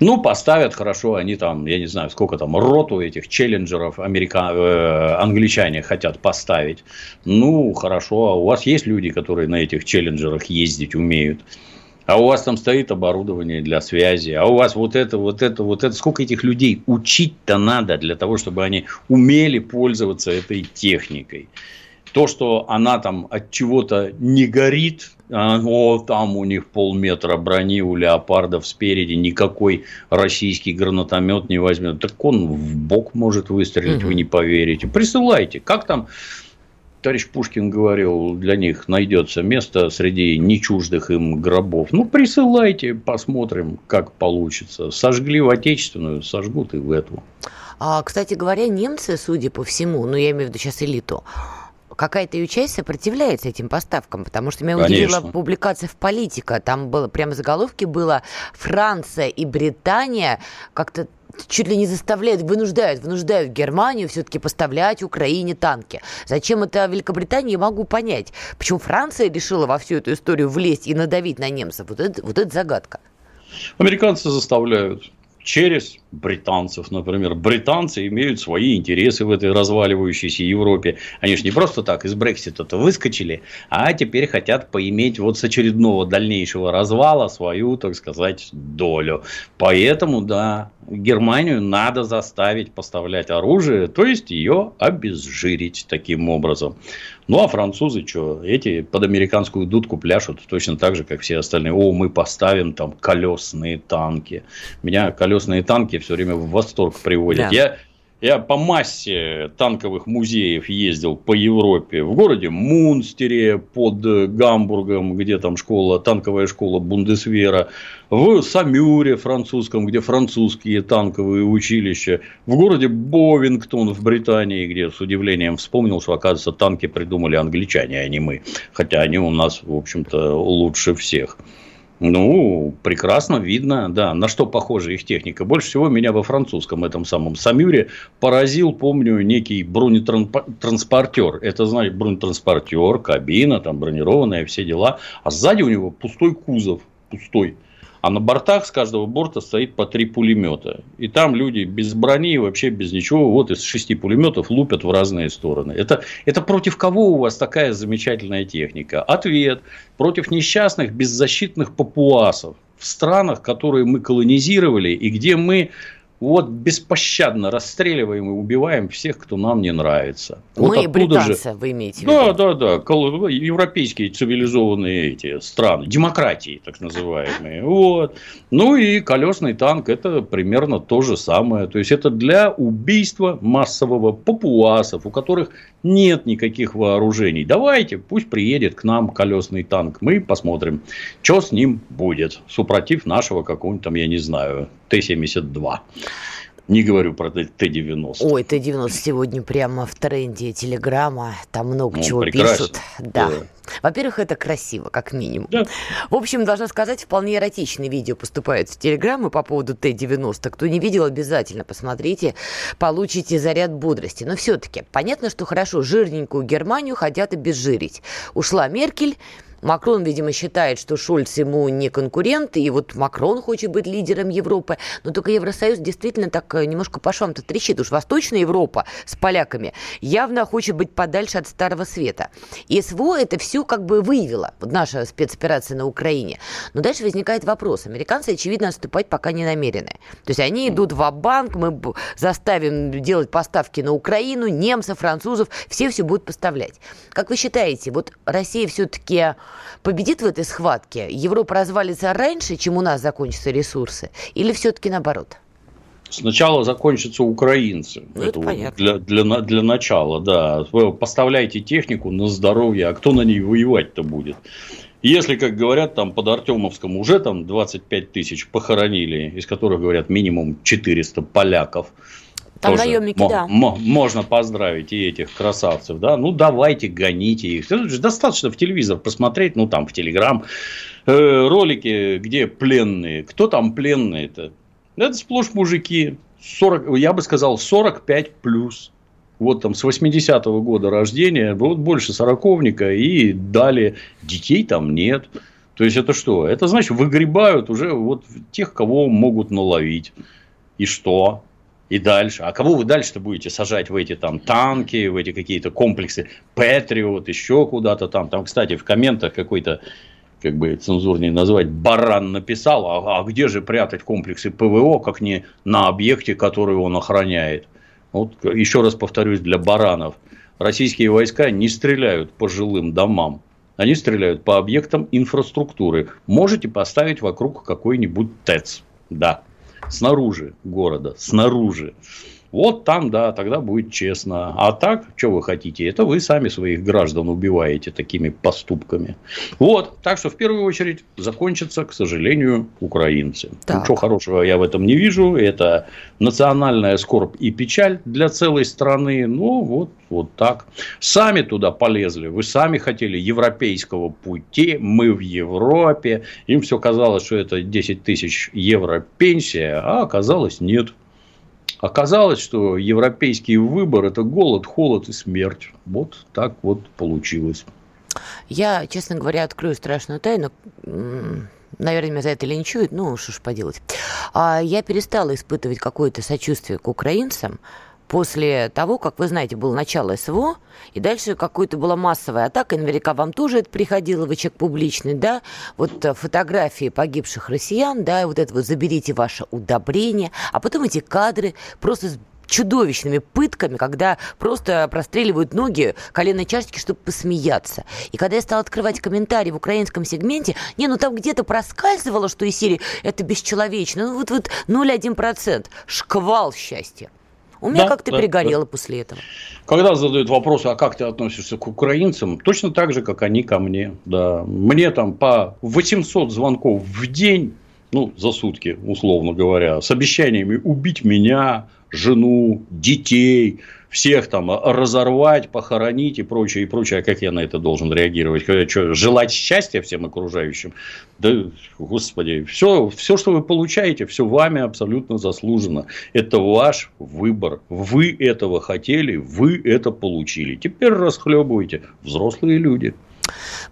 Speaker 4: Ну, поставят хорошо, они там, я не знаю, сколько там, роту этих челленджеров америка... э, англичане хотят поставить. Ну, хорошо, а у вас есть люди, которые на этих челленджерах ездить умеют а у вас там стоит оборудование для связи, а у вас вот это, вот это, вот это. Сколько этих людей учить-то надо для того, чтобы они умели пользоваться этой техникой. То, что она там от чего-то не горит, а, о, там у них полметра брони у леопардов спереди, никакой российский гранатомет не возьмет. Так он в бок может выстрелить, угу. вы не поверите. Присылайте. Как там товарищ Пушкин говорил, для них найдется место среди нечуждых им гробов. Ну, присылайте, посмотрим, как получится. Сожгли в отечественную, сожгут и в эту.
Speaker 3: А, кстати говоря, немцы, судя по всему, ну, я имею в виду сейчас элиту, какая-то ее часть сопротивляется этим поставкам, потому что меня Конечно. удивила публикация в «Политика». Там было прямо заголовки было «Франция и Британия как-то чуть ли не заставляют, вынуждают, вынуждают Германию все-таки поставлять Украине танки. Зачем это Великобритании, я могу понять. Почему Франция решила во всю эту историю влезть и надавить на немцев? Вот это, вот это загадка.
Speaker 4: Американцы заставляют через британцев, например. Британцы имеют свои интересы в этой разваливающейся Европе. Они же не просто так из Брексита-то выскочили, а теперь хотят поиметь вот с очередного дальнейшего развала свою, так сказать, долю. Поэтому, да, Германию надо заставить поставлять оружие, то есть ее обезжирить таким образом. Ну, а французы что? Эти под американскую дудку пляшут точно так же, как все остальные. О, мы поставим там колесные танки. Меня колесные танки все время в восторг приводят. Да. Я Я по массе танковых музеев ездил по Европе. В городе Мунстере под Гамбургом, где там школа, танковая школа Бундесвера. В Самюре французском, где французские танковые училища. В городе Бовингтон в Британии, где с удивлением вспомнил, что, оказывается, танки придумали англичане, а не мы. Хотя они у нас, в общем-то, лучше всех. Ну, прекрасно видно, да, на что похожа их техника. Больше всего меня во французском этом самом Самюре поразил, помню, некий бронетранспортер. Это, значит, бронетранспортер, кабина, там бронированная, все дела. А сзади у него пустой кузов, пустой. А на бортах с каждого борта стоит по три пулемета. И там люди без брони, вообще без ничего, вот из шести пулеметов лупят в разные стороны. Это, это против кого у вас такая замечательная техника? Ответ. Против несчастных, беззащитных папуасов в странах, которые мы колонизировали и где мы вот беспощадно расстреливаем и убиваем всех, кто нам не нравится.
Speaker 3: Мы
Speaker 4: вот
Speaker 3: британцы, же... вы имеете в
Speaker 4: виду? Да, да, да. Европейские цивилизованные эти страны, демократии так называемые. Вот. Ну и колесный танк это примерно то же самое. То есть это для убийства массового папуасов, у которых нет никаких вооружений. Давайте, пусть приедет к нам колесный танк. Мы посмотрим, что с ним будет. Супротив нашего какого-нибудь там, я не знаю, Т-72. Не говорю про Т-90.
Speaker 3: Ой, Т-90 сегодня прямо в тренде Телеграма. Там много ну, чего прекрасно. пишут. Да. да. Во-первых, это красиво, как минимум. Да. В общем, должна сказать, вполне эротичные видео поступают в Телеграм по поводу Т-90. Кто не видел, обязательно посмотрите. Получите заряд бодрости. Но все-таки понятно, что хорошо, жирненькую Германию хотят обезжирить. Ушла Меркель, Макрон, видимо, считает, что Шольц ему не конкурент, и вот Макрон хочет быть лидером Европы, но только Евросоюз действительно так э, немножко по швам-то трещит. Уж Восточная Европа с поляками явно хочет быть подальше от Старого Света. И СВО это все как бы выявило, вот наша спецоперация на Украине. Но дальше возникает вопрос. Американцы, очевидно, отступать пока не намерены. То есть они идут в банк мы заставим делать поставки на Украину, немцев, французов, все все будут поставлять. Как вы считаете, вот Россия все-таки победит в этой схватке? Европа развалится раньше, чем у нас закончатся ресурсы? Или все-таки наоборот?
Speaker 4: Сначала закончатся украинцы. Ну, это, это. Для, для, для начала, да. Вы поставляете технику на здоровье, а кто на ней воевать-то будет? Если, как говорят, там под Артемовском уже там 25 тысяч похоронили, из которых, говорят, минимум 400 поляков,
Speaker 3: там тоже наемники, да.
Speaker 4: Можно поздравить и этих красавцев, да. Ну, давайте, гоните их. Достаточно в телевизор посмотреть, ну, там, в Телеграм, э, ролики, где пленные. Кто там пленные-то? Это сплошь мужики. 40, я бы сказал, 45 плюс. Вот там с 80-го года рождения, вот больше сороковника, и далее детей там нет. То есть, это что? Это значит, выгребают уже вот тех, кого могут наловить. И что? И дальше. А кого вы дальше-то будете сажать в эти там танки, в эти какие-то комплексы Патриот, еще куда-то там. Там, кстати, в комментах какой-то как бы цензурнее назвать, баран написал, а, а где же прятать комплексы ПВО, как не на объекте, который он охраняет. Вот еще раз повторюсь, для баранов. Российские войска не стреляют по жилым домам. Они стреляют по объектам инфраструктуры. Можете поставить вокруг какой-нибудь ТЭЦ. Да снаружи города, снаружи. Вот там, да, тогда будет честно. А так, что вы хотите? Это вы сами своих граждан убиваете такими поступками. Вот. Так что, в первую очередь, закончатся, к сожалению, украинцы. Так. Ничего хорошего я в этом не вижу. Это национальная скорбь и печаль для целой страны. Ну, вот, вот так. Сами туда полезли. Вы сами хотели европейского пути. Мы в Европе. Им все казалось, что это 10 тысяч евро пенсия, а оказалось нет. Оказалось, что европейский выбор – это голод, холод и смерть. Вот так вот получилось.
Speaker 3: Я, честно говоря, открою страшную тайну. Наверное, меня за это линчуют, ну, что ж поделать. А я перестала испытывать какое-то сочувствие к украинцам, после того, как, вы знаете, было начало СВО, и дальше какая-то была массовая атака, наверняка вам тоже это приходило, вы человек публичный, да, вот э, фотографии погибших россиян, да, вот это вот «заберите ваше удобрение», а потом эти кадры просто с чудовищными пытками, когда просто простреливают ноги коленной чашечки, чтобы посмеяться. И когда я стала открывать комментарии в украинском сегменте, не, ну там где-то проскальзывало, что из серии это бесчеловечно, ну вот, вот 0,1%, шквал счастья. У меня да, как-то да, перегорело да. после этого.
Speaker 4: Когда задают вопрос, а как ты относишься к украинцам, точно так же, как они ко мне. Да. Мне там по 800 звонков в день, ну, за сутки, условно говоря, с обещаниями убить меня, жену, детей, всех там разорвать, похоронить и прочее, и прочее. А как я на это должен реагировать? Что, желать счастья всем окружающим? Да, господи, все, все, что вы получаете, все вами абсолютно заслужено. Это ваш выбор. Вы этого хотели, вы это получили. Теперь расхлебывайте, взрослые люди.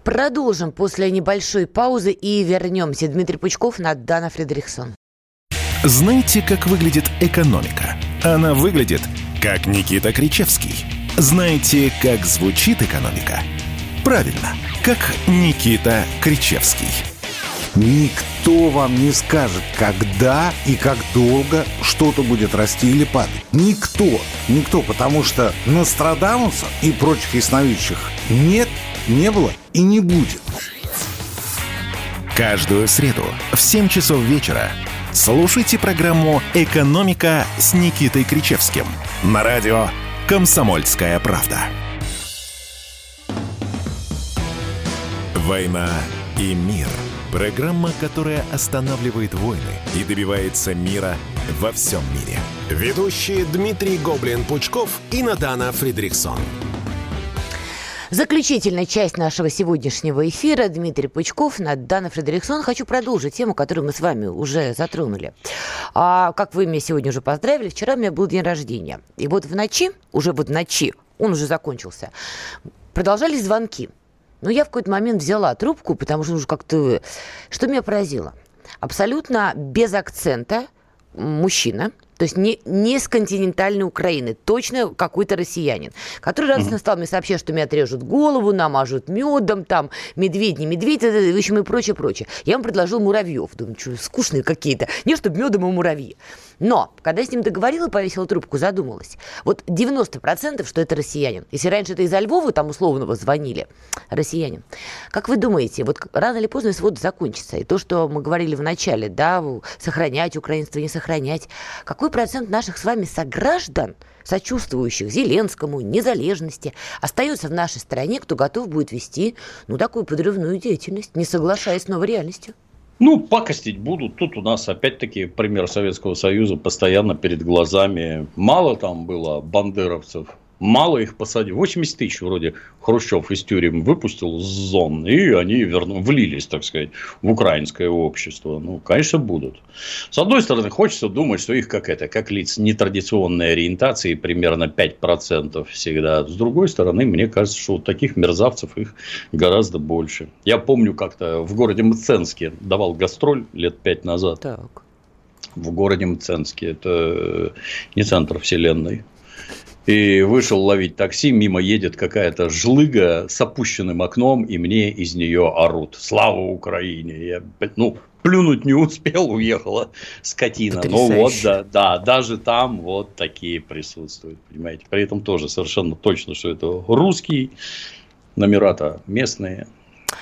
Speaker 3: Продолжим после небольшой паузы и вернемся. Дмитрий Пучков, Дана Фредериксон.
Speaker 1: Знаете, как выглядит экономика? Она выглядит – как Никита Кричевский. Знаете, как звучит экономика? Правильно, как Никита Кричевский.
Speaker 5: Никто вам не скажет, когда и как долго что-то будет расти или падать. Никто. Никто, потому что Нострадамуса и прочих ясновидящих нет, не было и не будет.
Speaker 1: Каждую среду в 7 часов вечера Слушайте программу «Экономика» с Никитой Кричевским на радио «Комсомольская правда». «Война и мир» – программа, которая останавливает войны и добивается мира во всем мире.
Speaker 2: Ведущие Дмитрий Гоблин-Пучков и Натана Фридрихсон.
Speaker 3: Заключительная часть нашего сегодняшнего эфира. Дмитрий Пучков, Дана Фредериксон. Хочу продолжить тему, которую мы с вами уже затронули. А, как вы меня сегодня уже поздравили, вчера у меня был день рождения. И вот в ночи, уже вот в ночи, он уже закончился, продолжались звонки. Но я в какой-то момент взяла трубку, потому что уже как-то... Что меня поразило? Абсолютно без акцента мужчина – то есть не, не с континентальной Украины, точно какой-то россиянин, который радостно стал мне сообщать, что мне отрежут голову, намажут медом, там, медведь, не медведь, в общем, и прочее, прочее. Я ему предложил муравьев. Думаю, что скучные какие-то. Не, чтобы медом и муравьи. Но, когда я с ним договорила, повесила трубку, задумалась. Вот 90% что это россиянин. Если раньше это из-за Львова там условного звонили, россиянин. Как вы думаете, вот рано или поздно свод закончится? И то, что мы говорили в начале, да, сохранять украинство, не сохранять. Какой процент наших с вами сограждан, сочувствующих Зеленскому, незалежности, остается в нашей стране, кто готов будет вести, ну, такую подрывную деятельность, не соглашаясь с новой реальностью?
Speaker 4: Ну, пакостить будут. Тут у нас опять-таки пример Советского Союза постоянно перед глазами. Мало там было бандеровцев, Мало их посадил. 80 тысяч вроде Хрущев из тюрем выпустил с зон, и они верну, влились, так сказать, в украинское общество. Ну, конечно, будут. С одной стороны, хочется думать, что их как это, как лиц нетрадиционной ориентации, примерно 5% всегда. С другой стороны, мне кажется, что вот таких мерзавцев их гораздо больше. Я помню, как-то в городе Мценске давал гастроль лет 5 назад. Так. В городе Мценске. Это не центр вселенной и вышел ловить такси, мимо едет какая-то жлыга с опущенным окном, и мне из нее орут. Слава Украине! Я, ну, плюнуть не успел, уехала скотина. Но вот, да, да, даже там вот такие присутствуют, понимаете. При этом тоже совершенно точно, что это русский, номера-то местные.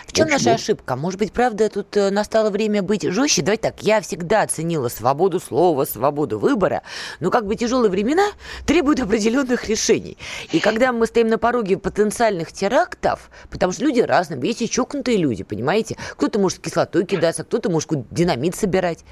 Speaker 3: В чем наша ошибка? Может быть, правда, тут э, настало время быть жестче? Давайте так, я всегда ценила свободу слова, свободу выбора, но как бы тяжелые времена требуют определенных решений. И когда мы стоим на пороге потенциальных терактов, потому что люди разные, есть и чокнутые люди, понимаете? Кто-то может кислотой кидаться, кто-то может динамит собирать.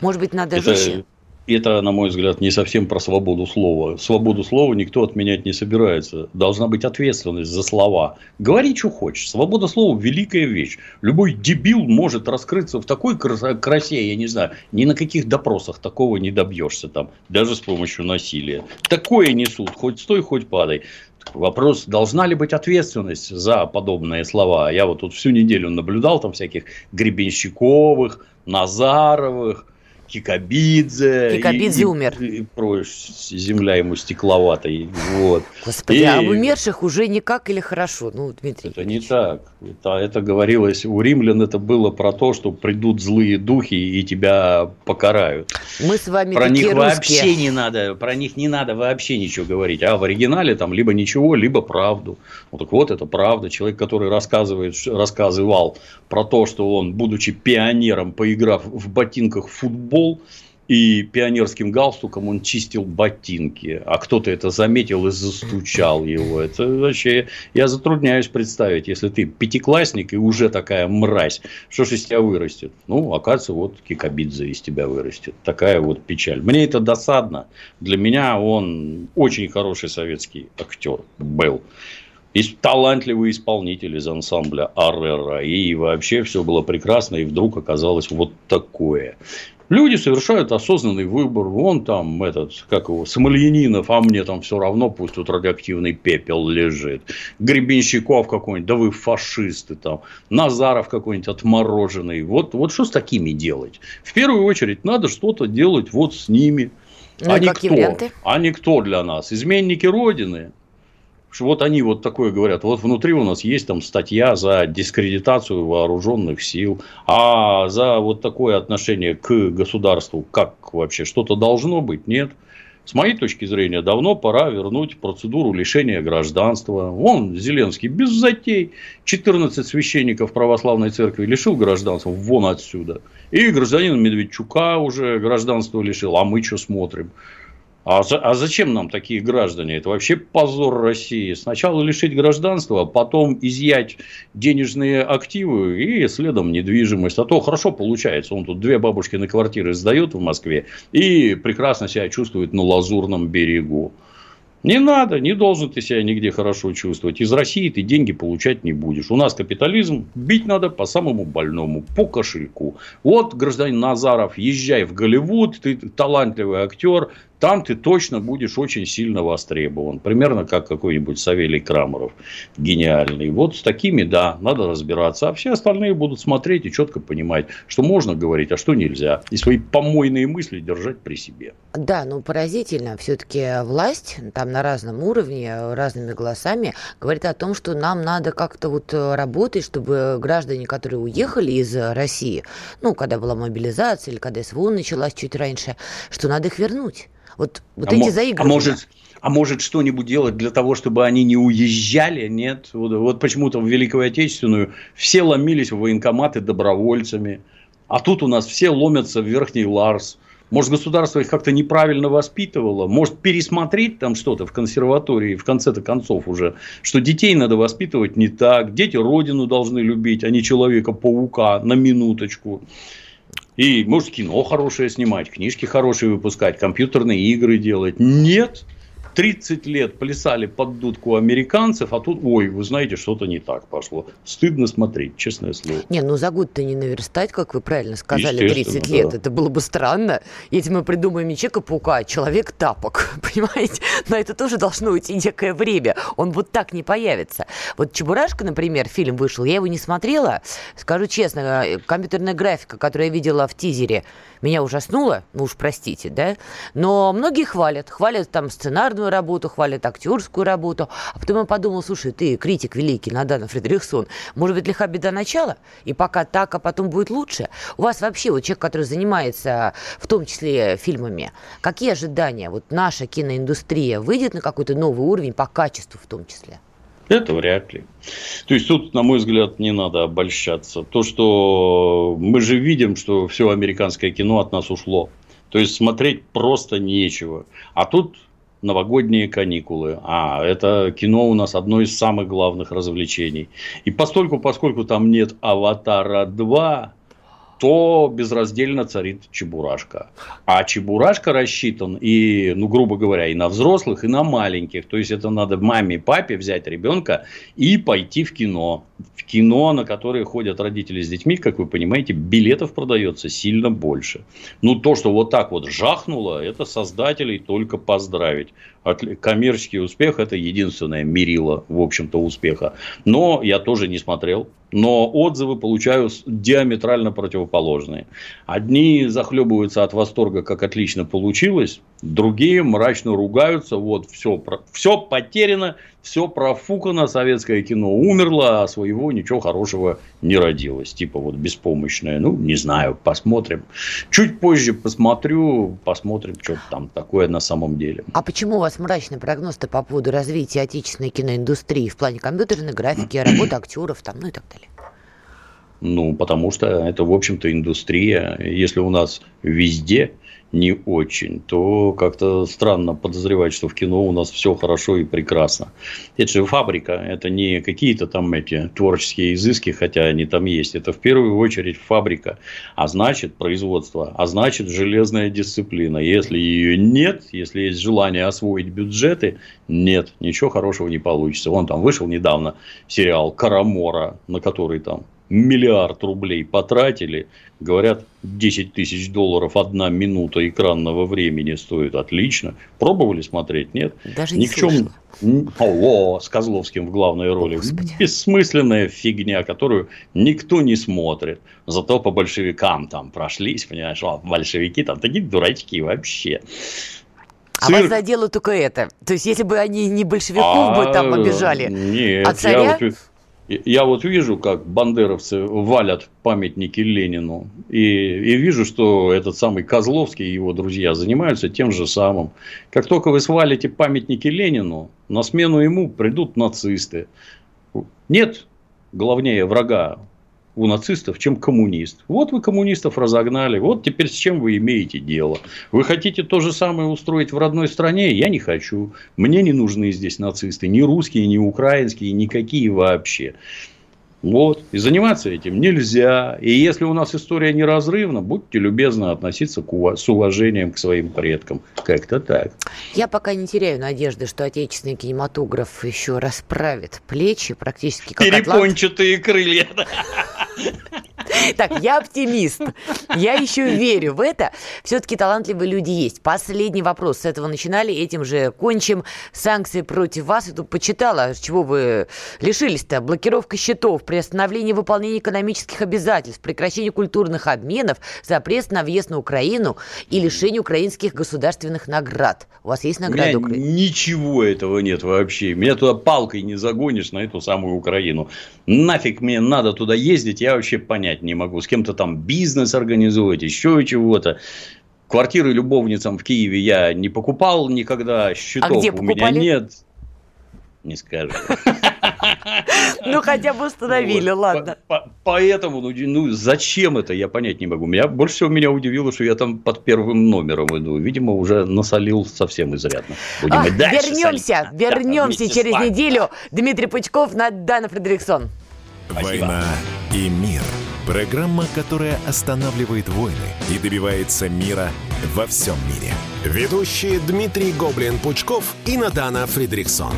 Speaker 3: Может быть, надо Это... жестче?
Speaker 4: Это, на мой взгляд, не совсем про свободу слова. Свободу слова никто отменять не собирается. Должна быть ответственность за слова. Говори, что хочешь. Свобода слова – великая вещь. Любой дебил может раскрыться в такой красе, я не знаю, ни на каких допросах такого не добьешься там, даже с помощью насилия. Такое несут, хоть стой, хоть падай. Вопрос, должна ли быть ответственность за подобные слова. Я вот тут всю неделю наблюдал там всяких Гребенщиковых, Назаровых, Кикабидзе.
Speaker 3: Кикабидзе и, умер.
Speaker 4: И, и прочее, земля ему стекловатой. Вот.
Speaker 3: Господи, и... а умерших уже никак или хорошо? Ну, Дмитрий.
Speaker 4: Это не так. Это, это говорилось у римлян, это было про то, что придут злые духи и тебя покарают.
Speaker 3: Мы с вами
Speaker 4: Про них русские. вообще не надо, про них не надо вообще ничего говорить. А в оригинале там либо ничего, либо правду. Вот так вот, это правда. Человек, который рассказывает, рассказывал про то, что он, будучи пионером, поиграв в ботинках в футбол, и пионерским галстуком он чистил ботинки, а кто-то это заметил и застучал его. Это вообще, я затрудняюсь представить, если ты пятиклассник и уже такая мразь, что же из тебя вырастет? Ну, оказывается, вот Кикабидзе из тебя вырастет. Такая вот печаль. Мне это досадно. Для меня он очень хороший советский актер был и талантливый исполнитель из ансамбля Аррера. И вообще все было прекрасно, и вдруг оказалось вот такое. Люди совершают осознанный выбор. Вон там этот, как его, Самольянинов, а мне там все равно, пусть тут радиоактивный пепел лежит. Гребенщиков какой-нибудь, да вы фашисты там. Назаров какой-нибудь отмороженный. Вот, вот что с такими делать? В первую очередь надо что-то делать вот с ними. Ну, а никто, а никто для нас. Изменники Родины вот они вот такое говорят. Вот внутри у нас есть там статья за дискредитацию вооруженных сил, а за вот такое отношение к государству, как вообще что-то должно быть, нет. С моей точки зрения, давно пора вернуть процедуру лишения гражданства. Вон Зеленский без затей 14 священников православной церкви лишил гражданства, вон отсюда. И гражданин Медведчука уже гражданство лишил, а мы что смотрим? А, а зачем нам такие граждане? Это вообще позор России. Сначала лишить гражданства, потом изъять денежные активы и следом недвижимость. А то хорошо получается. Он тут две бабушки на квартиры сдает в Москве и прекрасно себя чувствует на Лазурном берегу. Не надо, не должен ты себя нигде хорошо чувствовать. Из России ты деньги получать не будешь. У нас капитализм, бить надо по самому больному, по кошельку. Вот, гражданин Назаров, езжай в Голливуд, ты талантливый актер, там ты точно будешь очень сильно востребован. Примерно как какой-нибудь Савелий Крамаров гениальный. Вот с такими, да, надо разбираться. А все остальные будут смотреть и четко понимать, что можно говорить, а что нельзя. И свои помойные мысли держать при себе.
Speaker 3: Да, ну поразительно. Все-таки власть там на разном уровне, разными голосами говорит о том, что нам надо как-то вот работать, чтобы граждане, которые уехали из России, ну, когда была мобилизация или когда СВО началась чуть раньше, что надо их вернуть. Вот, вот а эти заигрывания.
Speaker 4: А может, а может что-нибудь делать для того, чтобы они не уезжали? Нет. Вот, вот почему-то в Великую Отечественную все ломились в военкоматы добровольцами. А тут у нас все ломятся в Верхний Ларс. Может, государство их как-то неправильно воспитывало? Может, пересмотреть там что-то в консерватории, в конце-то концов уже, что детей надо воспитывать не так, дети родину должны любить, а не человека-паука на минуточку. И может кино хорошее снимать, книжки хорошие выпускать, компьютерные игры делать. Нет. 30 лет плясали под дудку американцев, а тут, ой, вы знаете, что-то не так пошло. Стыдно смотреть, честное слово.
Speaker 3: Не, ну за год-то не наверстать, как вы правильно сказали, 30 лет. Да. Это было бы странно, если мы придумаем не Человека-паука, а Человек-тапок, понимаете? На это тоже должно уйти некое время. Он вот так не появится. Вот Чебурашка, например, фильм вышел, я его не смотрела. Скажу честно, э, компьютерная графика, которую я видела в тизере, меня ужаснуло, ну уж простите, да? Но многие хвалят. Хвалят там сценарную художественную работу, хвалят актерскую работу. А потом я подумал, слушай, ты критик великий, Надана Фредериксон, может быть, лиха беда начала? И пока так, а потом будет лучше? У вас вообще, вот человек, который занимается в том числе фильмами, какие ожидания? Вот наша киноиндустрия выйдет на какой-то новый уровень по качеству в том числе?
Speaker 4: Это вряд ли. То есть тут, на мой взгляд, не надо обольщаться. То, что мы же видим, что все американское кино от нас ушло. То есть смотреть просто нечего. А тут новогодние каникулы. А, это кино у нас одно из самых главных развлечений. И постольку, поскольку там нет «Аватара 2», то безраздельно царит чебурашка. А чебурашка рассчитан и, ну, грубо говоря, и на взрослых, и на маленьких. То есть, это надо маме, папе взять ребенка и пойти в кино. В кино, на которое ходят родители с детьми, как вы понимаете, билетов продается сильно больше. Ну, то, что вот так вот жахнуло, это создателей только поздравить. Коммерческий успех – это единственное мерило, в общем-то, успеха. Но я тоже не смотрел но отзывы получаю диаметрально противоположные. Одни захлебываются от восторга, как отлично получилось, другие мрачно ругаются, вот все, все потеряно, все профукано, советское кино умерло, а своего ничего хорошего не родилось. Типа вот беспомощное. Ну, не знаю, посмотрим. Чуть позже посмотрю, посмотрим, что там такое на самом деле.
Speaker 3: А почему у вас мрачный прогноз-то по поводу развития отечественной киноиндустрии в плане компьютерной графики, работы актеров там, ну и так далее?
Speaker 4: Ну, потому что это, в общем-то, индустрия. Если у нас везде не очень, то как-то странно подозревать, что в кино у нас все хорошо и прекрасно. Это же фабрика, это не какие-то там эти творческие изыски, хотя они там есть. Это в первую очередь фабрика, а значит производство, а значит железная дисциплина. Если ее нет, если есть желание освоить бюджеты, нет, ничего хорошего не получится. Вон там вышел недавно сериал «Карамора», на который там миллиард рублей потратили. Говорят, 10 тысяч долларов одна минута экранного времени стоит. Отлично. Пробовали смотреть? Нет?
Speaker 3: Даже не Никчем...
Speaker 4: О, с Козловским в главной роли. Господи. Бессмысленная фигня, которую никто не смотрит. Зато по большевикам там прошлись, понимаешь, а большевики там такие дурачки вообще.
Speaker 3: А Цирк... вас задело только это. То есть, если бы они не большевиков а, бы там обижали,
Speaker 4: нет,
Speaker 3: а царя...
Speaker 4: Я я вот вижу, как бандеровцы валят памятники Ленину, и, и вижу, что этот самый Козловский и его друзья занимаются тем же самым. Как только вы свалите памятники Ленину, на смену ему придут нацисты. Нет главнее врага у нацистов, чем коммунист. Вот вы коммунистов разогнали, вот теперь с чем вы имеете дело. Вы хотите то же самое устроить в родной стране? Я не хочу. Мне не нужны здесь нацисты, ни русские, ни украинские, никакие вообще. Вот. И заниматься этим нельзя. И если у нас история неразрывна, будьте любезны относиться к ув... с уважением к своим предкам. Как-то так.
Speaker 3: Я пока не теряю надежды, что отечественный кинематограф еще расправит плечи практически как
Speaker 4: Перепончатые
Speaker 3: атлант.
Speaker 4: крылья.
Speaker 3: Так, я оптимист. Я еще верю в это. Все-таки талантливые люди есть. Последний вопрос. С этого начинали, этим же кончим. Санкции против вас. Я тут почитала, чего вы лишились-то. Блокировка счетов, приостановление выполнения экономических обязательств, прекращение культурных обменов, запрет на въезд на Украину и лишение украинских государственных наград. У вас есть награды
Speaker 4: Украины? Ничего этого нет вообще. Меня туда палкой не загонишь на эту самую Украину. Нафиг мне надо туда ездить, я вообще понять не могу. С кем-то там бизнес организовать, еще чего-то. Квартиры любовницам в Киеве я не покупал никогда, счетов а у меня нет. Не скажу.
Speaker 3: Ну, хотя бы установили, ладно.
Speaker 4: Поэтому, ну, ну, зачем это, я понять не могу. Меня, больше всего меня удивило, что я там под первым номером иду. Видимо, уже насолил совсем изрядно.
Speaker 3: Вернемся, вернемся через неделю. Дмитрий Пучков, Дана Фредериксон.
Speaker 1: Война и мир. Программа, которая останавливает войны и добивается мира во всем мире.
Speaker 2: Ведущие Дмитрий Гоблин-Пучков и Надана Фридриксон.